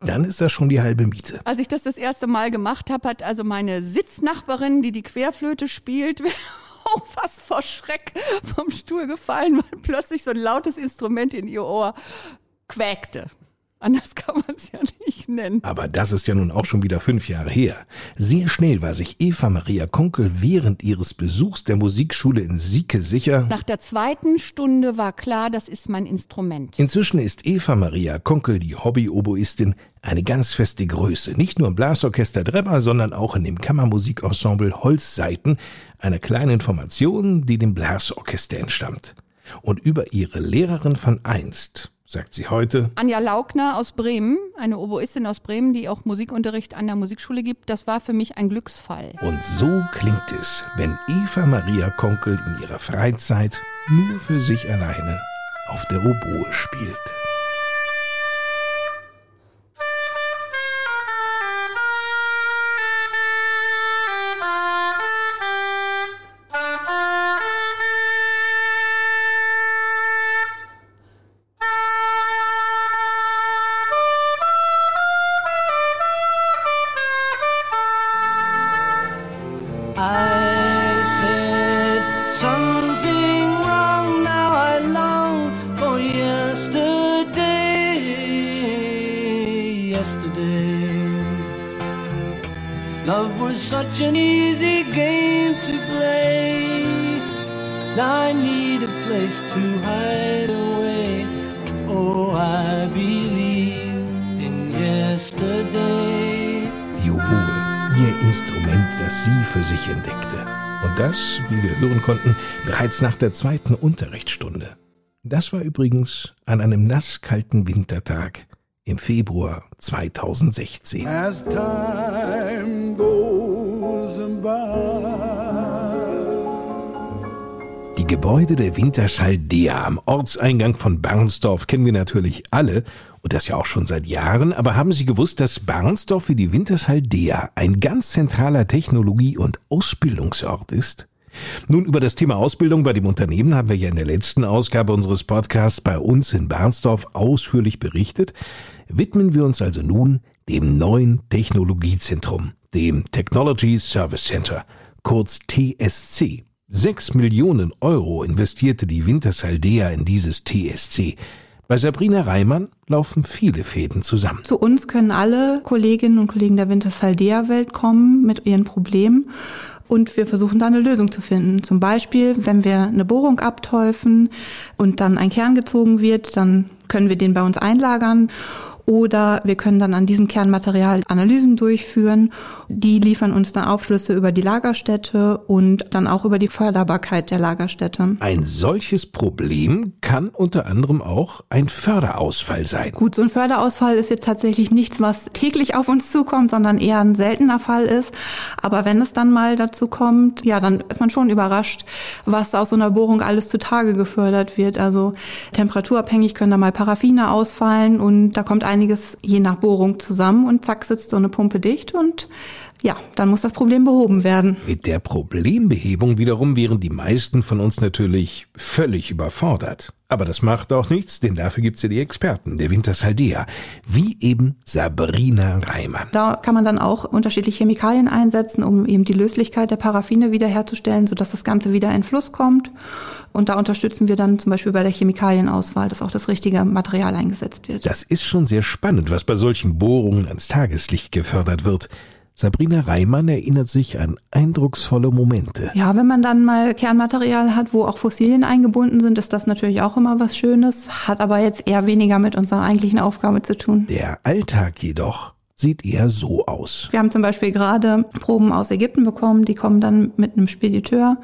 dann ist das schon die halbe Miete. Als ich das das erste Mal gemacht habe, hat also meine Sitznachbarin, die die Querflöte spielt, auch fast vor Schreck vom Stuhl gefallen, weil plötzlich so ein lautes Instrument in ihr Ohr quäkte. Anders kann man es ja nicht nennen. Aber das ist ja nun auch schon wieder fünf Jahre her. Sehr schnell war sich Eva Maria Konkel während ihres Besuchs der Musikschule in Sieke sicher. Nach der zweiten Stunde war klar, das ist mein Instrument. Inzwischen ist Eva Maria Konkel, die Hobby-Oboistin, eine ganz feste Größe. Nicht nur im Blasorchester Drebber, sondern auch in dem Kammermusikensemble Holzseiten, einer kleinen Formation, die dem Blasorchester entstammt. Und über ihre Lehrerin von einst sagt sie heute. Anja Laugner aus Bremen, eine Oboistin aus Bremen, die auch Musikunterricht an der Musikschule gibt, das war für mich ein Glücksfall. Und so klingt es, wenn Eva Maria Konkel in ihrer Freizeit nur für sich alleine auf der Oboe spielt. Ihr Instrument, das sie für sich entdeckte. Und das, wie wir hören konnten, bereits nach der zweiten Unterrichtsstunde. Das war übrigens an einem nasskalten Wintertag im Februar 2016. As time goes by. Die Gebäude der Winterschaldea am Ortseingang von Barnsdorf kennen wir natürlich alle und das ja auch schon seit Jahren, aber haben Sie gewusst, dass Barnsdorf für die Winterschaldea ein ganz zentraler Technologie- und Ausbildungsort ist? Nun, über das Thema Ausbildung bei dem Unternehmen haben wir ja in der letzten Ausgabe unseres Podcasts bei uns in Barnsdorf ausführlich berichtet. Widmen wir uns also nun dem neuen Technologiezentrum, dem Technology Service Center, kurz TSC. Sechs Millionen Euro investierte die Wintershaldea in dieses TSC. Bei Sabrina Reimann laufen viele Fäden zusammen. Zu uns können alle Kolleginnen und Kollegen der Wintershaldea-Welt kommen mit ihren Problemen und wir versuchen da eine Lösung zu finden. Zum Beispiel, wenn wir eine Bohrung abteufen und dann ein Kern gezogen wird, dann können wir den bei uns einlagern oder wir können dann an diesem Kernmaterial Analysen durchführen. Die liefern uns dann Aufschlüsse über die Lagerstätte und dann auch über die Förderbarkeit der Lagerstätte. Ein solches Problem kann unter anderem auch ein Förderausfall sein. Gut, so ein Förderausfall ist jetzt tatsächlich nichts, was täglich auf uns zukommt, sondern eher ein seltener Fall ist. Aber wenn es dann mal dazu kommt, ja, dann ist man schon überrascht, was aus so einer Bohrung alles zutage gefördert wird. Also temperaturabhängig können da mal Paraffine ausfallen und da kommt einiges je nach Bohrung zusammen und zack sitzt so eine Pumpe dicht und ja, dann muss das Problem behoben werden. Mit der Problembehebung wiederum wären die meisten von uns natürlich völlig überfordert. Aber das macht auch nichts, denn dafür gibt's ja die Experten der Wintershaldea, wie eben Sabrina Reimann. Da kann man dann auch unterschiedliche Chemikalien einsetzen, um eben die Löslichkeit der Paraffine wiederherzustellen, sodass das Ganze wieder in Fluss kommt. Und da unterstützen wir dann zum Beispiel bei der Chemikalienauswahl, dass auch das richtige Material eingesetzt wird. Das ist schon sehr spannend, was bei solchen Bohrungen ans Tageslicht gefördert wird. Sabrina Reimann erinnert sich an eindrucksvolle Momente. Ja, wenn man dann mal Kernmaterial hat, wo auch Fossilien eingebunden sind, ist das natürlich auch immer was Schönes, hat aber jetzt eher weniger mit unserer eigentlichen Aufgabe zu tun. Der Alltag jedoch sieht eher so aus. Wir haben zum Beispiel gerade Proben aus Ägypten bekommen, die kommen dann mit einem Spediteur.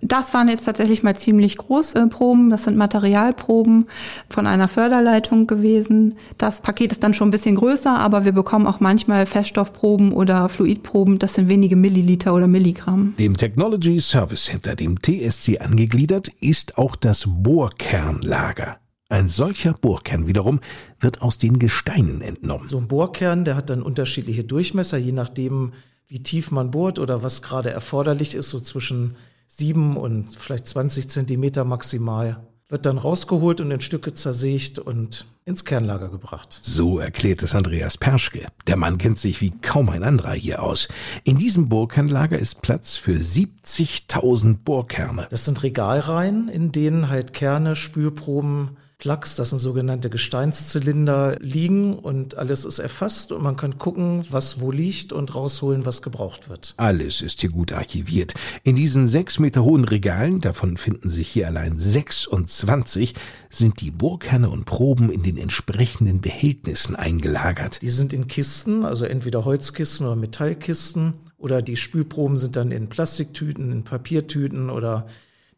Das waren jetzt tatsächlich mal ziemlich große Proben, das sind Materialproben von einer Förderleitung gewesen. Das Paket ist dann schon ein bisschen größer, aber wir bekommen auch manchmal Feststoffproben oder Fluidproben, das sind wenige Milliliter oder Milligramm. Dem Technology Service Center, dem TSC angegliedert, ist auch das Bohrkernlager. Ein solcher Bohrkern wiederum wird aus den Gesteinen entnommen. So ein Bohrkern, der hat dann unterschiedliche Durchmesser, je nachdem, wie tief man bohrt oder was gerade erforderlich ist, so zwischen sieben und vielleicht 20 Zentimeter maximal. Wird dann rausgeholt und in Stücke zersägt und ins Kernlager gebracht. So erklärt es Andreas Perschke. Der Mann kennt sich wie kaum ein anderer hier aus. In diesem Bohrkernlager ist Platz für 70.000 Bohrkerne. Das sind Regalreihen, in denen halt Kerne, Spülproben, Plugs, das sind sogenannte Gesteinszylinder, liegen und alles ist erfasst und man kann gucken, was wo liegt und rausholen, was gebraucht wird. Alles ist hier gut archiviert. In diesen sechs Meter hohen Regalen, davon finden sich hier allein 26, sind die Bohrkerne und Proben in den entsprechenden Behältnissen eingelagert. Die sind in Kisten, also entweder Holzkisten oder Metallkisten oder die Spülproben sind dann in Plastiktüten, in Papiertüten oder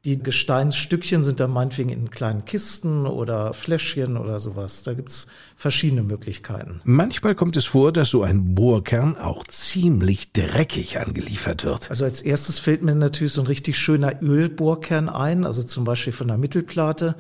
Die Gesteinsstückchen sind dann meinetwegen in kleinen Kisten oder Fläschchen oder sowas. Da gibt's verschiedene Möglichkeiten. Manchmal kommt es vor, dass so ein Bohrkern auch ziemlich dreckig angeliefert wird. Also als erstes fällt mir natürlich so ein richtig schöner Ölbohrkern ein, also zum Beispiel von der Mittelplatte,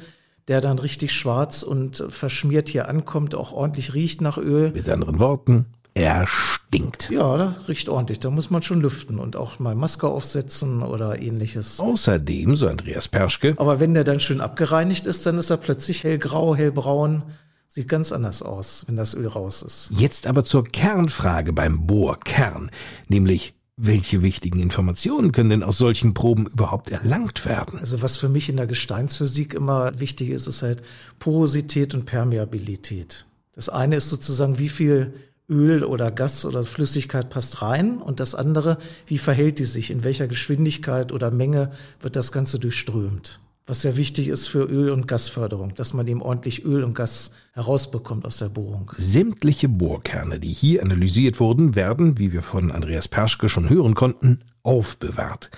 der dann richtig schwarz und verschmiert hier ankommt, auch ordentlich riecht nach Öl. Mit anderen Worten, er stinkt. Ja, das riecht ordentlich. Da muss man schon lüften und auch mal Maske aufsetzen oder ähnliches. Außerdem, so Andreas Perschke, Aber wenn der dann schön abgereinigt ist, dann ist er plötzlich hellgrau, hellbraun. Sieht ganz anders aus, wenn das Öl raus ist. Jetzt aber zur Kernfrage beim Bohrkern, nämlich welche wichtigen Informationen können denn aus solchen Proben überhaupt erlangt werden? Also was für mich in der Gesteinsphysik immer wichtig ist, ist halt Porosität und Permeabilität. Das eine ist sozusagen, wie viel Öl oder Gas oder Flüssigkeit passt rein und das andere, wie verhält die sich, in welcher Geschwindigkeit oder Menge wird das Ganze durchströmt. Was sehr wichtig ist für Öl- und Gasförderung, dass man eben ordentlich Öl und Gas herausbekommt aus der Bohrung. Sämtliche Bohrkerne, die hier analysiert wurden, werden, wie wir von Andreas Perschke schon hören konnten, aufbewahrt.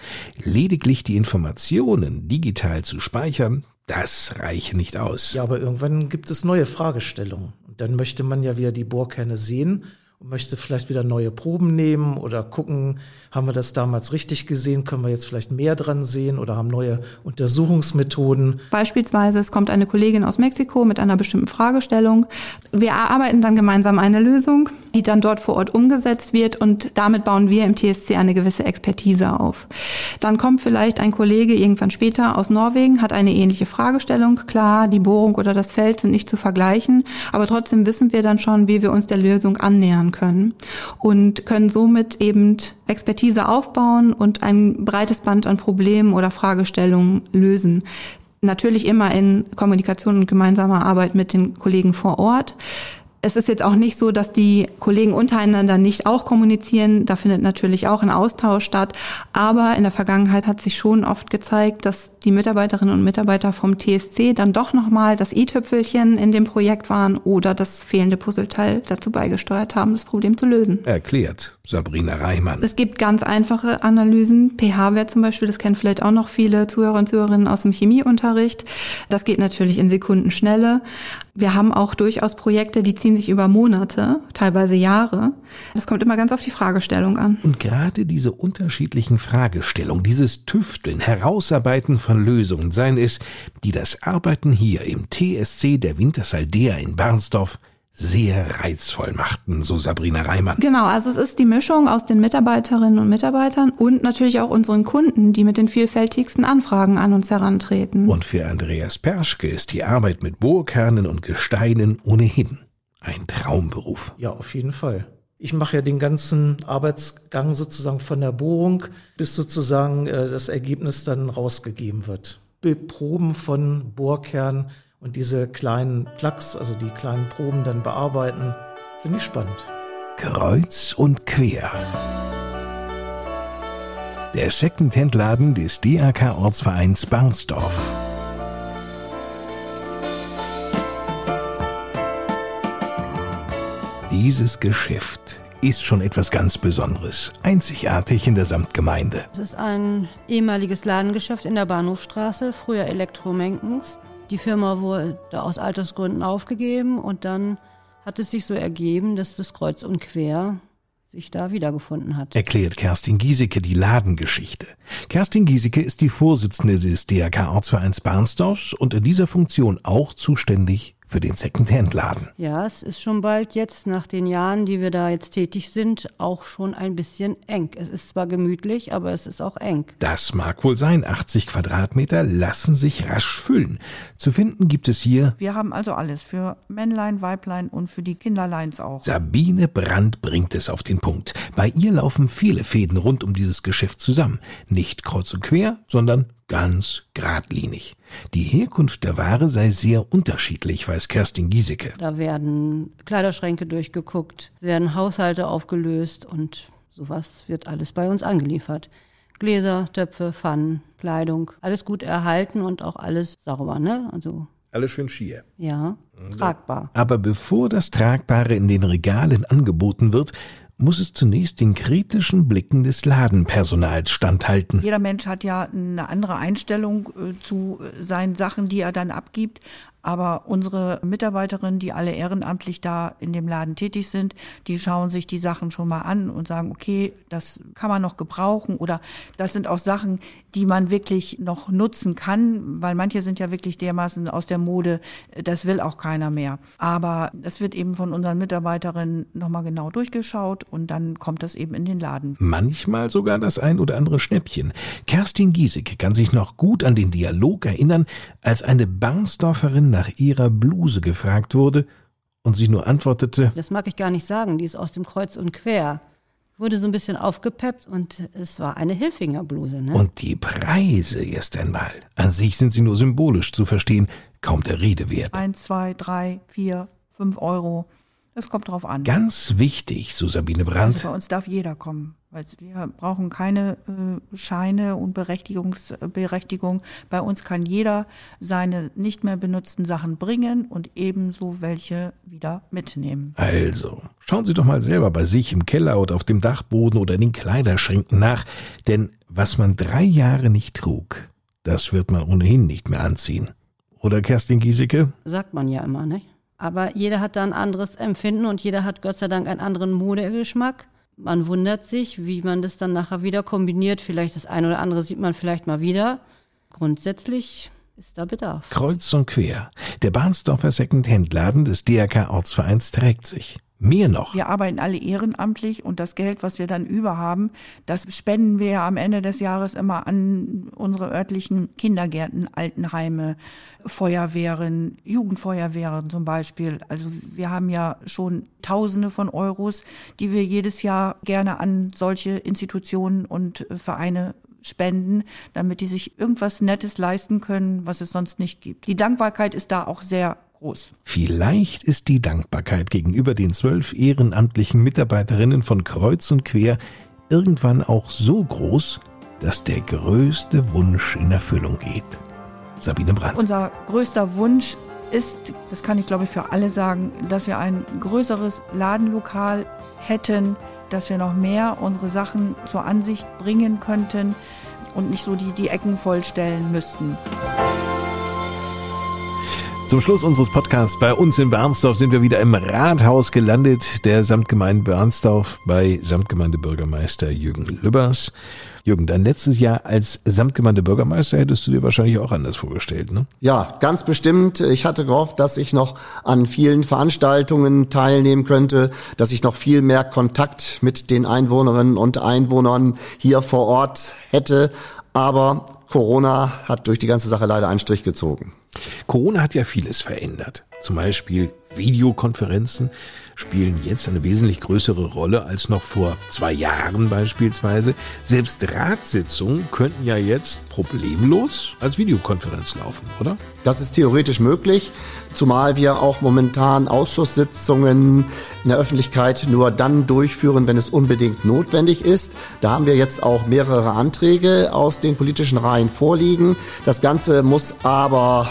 Lediglich die Informationen digital zu speichern, das reiche nicht aus. Ja, aber irgendwann gibt es neue Fragestellungen. Dann möchte man ja wieder die Bohrkerne sehen möchte vielleicht wieder neue Proben nehmen oder gucken, haben wir das damals richtig gesehen, können wir jetzt vielleicht mehr dran sehen oder haben neue Untersuchungsmethoden. Beispielsweise, es kommt eine Kollegin aus Mexiko mit einer bestimmten Fragestellung. Wir erarbeiten dann gemeinsam eine Lösung, die dann dort vor Ort umgesetzt wird und damit bauen wir im TSC eine gewisse Expertise auf. Dann kommt vielleicht ein Kollege irgendwann später aus Norwegen, hat eine ähnliche Fragestellung. Klar, die Bohrung oder das Feld sind nicht zu vergleichen, aber trotzdem wissen wir dann schon, wie wir uns der Lösung annähern können und können somit eben Expertise aufbauen und ein breites Band an Problemen oder Fragestellungen lösen. Natürlich immer in Kommunikation und gemeinsamer Arbeit mit den Kollegen vor Ort. Es ist jetzt auch nicht so, dass die Kollegen untereinander nicht auch kommunizieren. Da findet natürlich auch ein Austausch statt. Aber in der Vergangenheit hat sich schon oft gezeigt, dass die Mitarbeiterinnen und Mitarbeiter vom TSC dann doch nochmal das i-Tüpfelchen in dem Projekt waren oder das fehlende Puzzleteil dazu beigesteuert haben, das Problem zu lösen. Erklärt Sabrina Reimann. Es gibt ganz einfache Analysen. pH-Wert zum Beispiel, das kennen vielleicht auch noch viele Zuhörer und Zuhörerinnen aus dem Chemieunterricht. Das geht natürlich in Sekundenschnelle. Wir haben auch durchaus Projekte, die ziehen sich über Monate, teilweise Jahre. Das kommt immer ganz auf die Fragestellung an. Und gerade diese unterschiedlichen Fragestellungen, dieses Tüfteln, Herausarbeiten von Lösungen, seien es, die das Arbeiten hier im TSC der Wintersaldea in Barnsdorf sehr reizvoll machten, so Sabrina Reimann. Genau, also es ist die Mischung aus den Mitarbeiterinnen und Mitarbeitern und natürlich auch unseren Kunden, die mit den vielfältigsten Anfragen an uns herantreten. Und für Andreas Perschke ist die Arbeit mit Bohrkernen und Gesteinen ohnehin ein Traumberuf. Ja, auf jeden Fall. Ich mache ja den ganzen Arbeitsgang sozusagen von der Bohrung, bis sozusagen äh, das Ergebnis dann rausgegeben wird. Proben von Bohrkern und diese kleinen Plugs, also die kleinen Proben dann bearbeiten, finde ich spannend. Kreuz und quer. Der Secondhand-Laden des DRK-Ortsvereins Barnsdorf. Dieses Geschäft ist schon etwas ganz Besonderes, einzigartig in der Samtgemeinde. Es ist ein ehemaliges Ladengeschäft in der Bahnhofstraße, früher Elektromenkens. Die Firma wurde aus Altersgründen aufgegeben und dann hat es sich so ergeben, dass das Kreuz und Quer sich da wiedergefunden hat. Erklärt Kerstin Giesecke die Ladengeschichte. Kerstin Giesecke ist die Vorsitzende des DRK-Ortsvereins Barnsdorfs und in dieser Funktion auch zuständig für den Secondhand-Laden. Ja, es ist schon bald jetzt, nach den Jahren, die wir da jetzt tätig sind, auch schon ein bisschen eng. Es ist zwar gemütlich, aber es ist auch eng. Das mag wohl sein. 80 Quadratmeter lassen sich rasch füllen. Zu finden gibt es hier Wir haben also alles für Männlein, Weiblein und für die Kinderleins auch. Sabine Brandt bringt es auf den Punkt. Bei ihr laufen viele Fäden rund um dieses Geschäft zusammen. Nicht kreuz und quer, sondern ganz geradlinig. Die Herkunft der Ware sei sehr unterschiedlich, weiß Kerstin Giesecke. Da werden Kleiderschränke durchgeguckt, werden Haushalte aufgelöst und sowas wird alles bei uns angeliefert. Gläser, Töpfe, Pfannen, Kleidung, alles gut erhalten und auch alles sauber, ne? Also Alles schön schier. ja, tragbar. Aber bevor das Tragbare in den Regalen angeboten wird, muss es zunächst den kritischen Blicken des Ladenpersonals standhalten. Jeder Mensch hat ja eine andere Einstellung äh, zu äh, seinen Sachen, die er dann abgibt. Aber unsere Mitarbeiterinnen, die alle ehrenamtlich da in dem Laden tätig sind, die schauen sich die Sachen schon mal an und sagen, okay, das kann man noch gebrauchen oder das sind auch Sachen, die man wirklich noch nutzen kann, weil manche sind ja wirklich dermaßen aus der Mode, das will auch keiner mehr. Aber das wird eben von unseren Mitarbeiterinnen nochmal genau durchgeschaut und dann kommt das eben in den Laden. Manchmal sogar das ein oder andere Schnäppchen. Kerstin Giesecke kann sich noch gut an den Dialog erinnern, als eine Barnsdorferin nach ihrer Bluse gefragt wurde und sie nur antwortete, Das mag ich gar nicht sagen, die ist aus dem Kreuz und quer. Wurde so ein bisschen aufgepeppt und es war eine Hilfingerbluse. Ne? und die Preise erst einmal. An sich sind sie nur symbolisch zu verstehen, kaum der Rede wert. Eins, zwei, drei, vier, fünf Euro. Das kommt drauf an. Ganz wichtig, so Sabine Brandt, Also bei uns darf jeder kommen. Weil wir brauchen keine äh, Scheine und Berechtigungsberechtigung. Bei uns kann jeder seine nicht mehr benutzten Sachen bringen und ebenso welche wieder mitnehmen. Also, schauen Sie doch mal selber bei sich im Keller oder auf dem Dachboden oder in den Kleiderschränken nach, denn was man drei Jahre nicht trug, das wird man ohnehin nicht mehr anziehen. Oder Kerstin Giesecke? Sagt man ja immer, nicht? Aber jeder hat da ein anderes Empfinden und jeder hat Gott sei Dank einen anderen Modegeschmack. Man wundert sich, wie man das dann nachher wieder kombiniert. Vielleicht das eine oder andere sieht man vielleicht mal wieder. Grundsätzlich ist da Bedarf. Kreuz und quer. Der Bahnsdorfer Second-Hand-Laden des DRK-Ortsvereins trägt sich. Mehr noch. Wir arbeiten alle ehrenamtlich und das Geld, was wir dann über haben, das spenden wir ja am Ende des Jahres immer an unsere örtlichen Kindergärten, Altenheime, Feuerwehren, Jugendfeuerwehren zum Beispiel. Also wir haben ja schon Tausende von Euros, die wir jedes Jahr gerne an solche Institutionen und äh, Vereine spenden, damit die sich irgendwas Nettes leisten können, was es sonst nicht gibt. Die Dankbarkeit ist da auch sehr groß. Vielleicht ist die Dankbarkeit gegenüber den zwölf ehrenamtlichen Mitarbeiterinnen von Kreuz und Quer irgendwann auch so groß, dass der größte Wunsch in Erfüllung geht. Sabine Brandt. Unser größter Wunsch ist, das kann ich glaube ich für alle sagen, dass wir ein größeres Ladenlokal hätten, dass wir noch mehr unsere Sachen zur Ansicht bringen könnten und nicht so die, die Ecken vollstellen müssten. Zum Schluss unseres Podcasts bei uns in Bernsdorf sind wir wieder im Rathaus gelandet, der Samtgemeinde Bernsdorf bei Samtgemeindebürgermeister Jürgen Lübbers. Jürgen, dein letztes Jahr als Samtgemeindebürgermeister hättest du dir wahrscheinlich auch anders vorgestellt, ne? Ja, ganz bestimmt. Ich hatte gehofft, dass ich noch an vielen Veranstaltungen teilnehmen könnte, dass ich noch viel mehr Kontakt mit den Einwohnerinnen und Einwohnern hier vor Ort hätte. Aber Corona hat durch die ganze Sache leider einen Strich gezogen. Corona hat ja vieles verändert. Zum Beispiel Videokonferenzen spielen jetzt eine wesentlich größere Rolle als noch vor zwei Jahren beispielsweise. Selbst Ratssitzungen könnten ja jetzt problemlos als Videokonferenz laufen, oder? Das ist theoretisch möglich, zumal wir auch momentan Ausschusssitzungen in der Öffentlichkeit nur dann durchführen, wenn es unbedingt notwendig ist. Da haben wir jetzt auch mehrere Anträge aus den politischen Reihen vorliegen. Das Ganze muss aber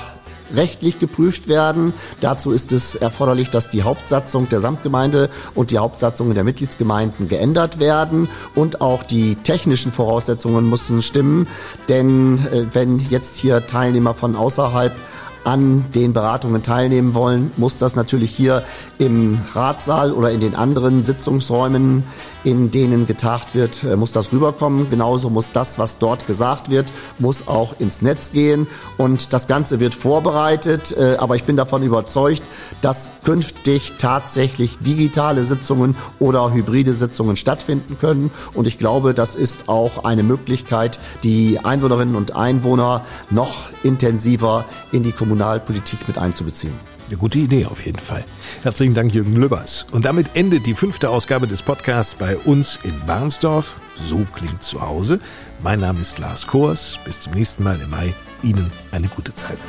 rechtlich geprüft werden. Dazu ist es erforderlich, dass die Hauptsatzung der Samtgemeinde und die Hauptsatzungen der Mitgliedsgemeinden geändert werden und auch die technischen Voraussetzungen müssen stimmen, denn äh, wenn jetzt hier Teilnehmer von außerhalb an den Beratungen teilnehmen wollen, muss das natürlich hier im Ratssaal oder in den anderen Sitzungsräumen, in denen getagt wird, äh, muss das rüberkommen. Genauso muss das, was dort gesagt wird, muss auch ins Netz gehen. Und das Ganze wird vorbereitet. äh, Aber ich bin davon überzeugt, dass künftig tatsächlich digitale Sitzungen oder hybride Sitzungen stattfinden können. Und ich glaube, das ist auch eine Möglichkeit, die Einwohnerinnen und Einwohner noch intensiver in die Kommunalpolitik mit einzubeziehen. Eine gute Idee auf jeden Fall. Herzlichen Dank, Jürgen Lübbers. Und damit endet die fünfte Ausgabe des Podcasts bei uns in Barnsdorf. So klingt zu Hause. Mein Name ist Lars Kors. Bis zum nächsten Mal im Mai. Ihnen eine gute Zeit.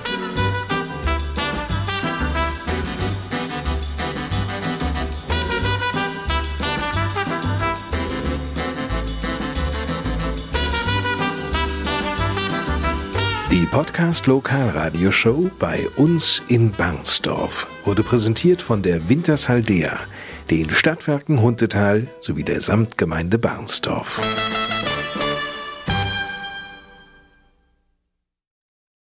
Die Podcast Lokalradioshow bei uns in Barnsdorf wurde präsentiert von der Wintershaldea, den Stadtwerken Huntetal sowie der Samtgemeinde Barnsdorf.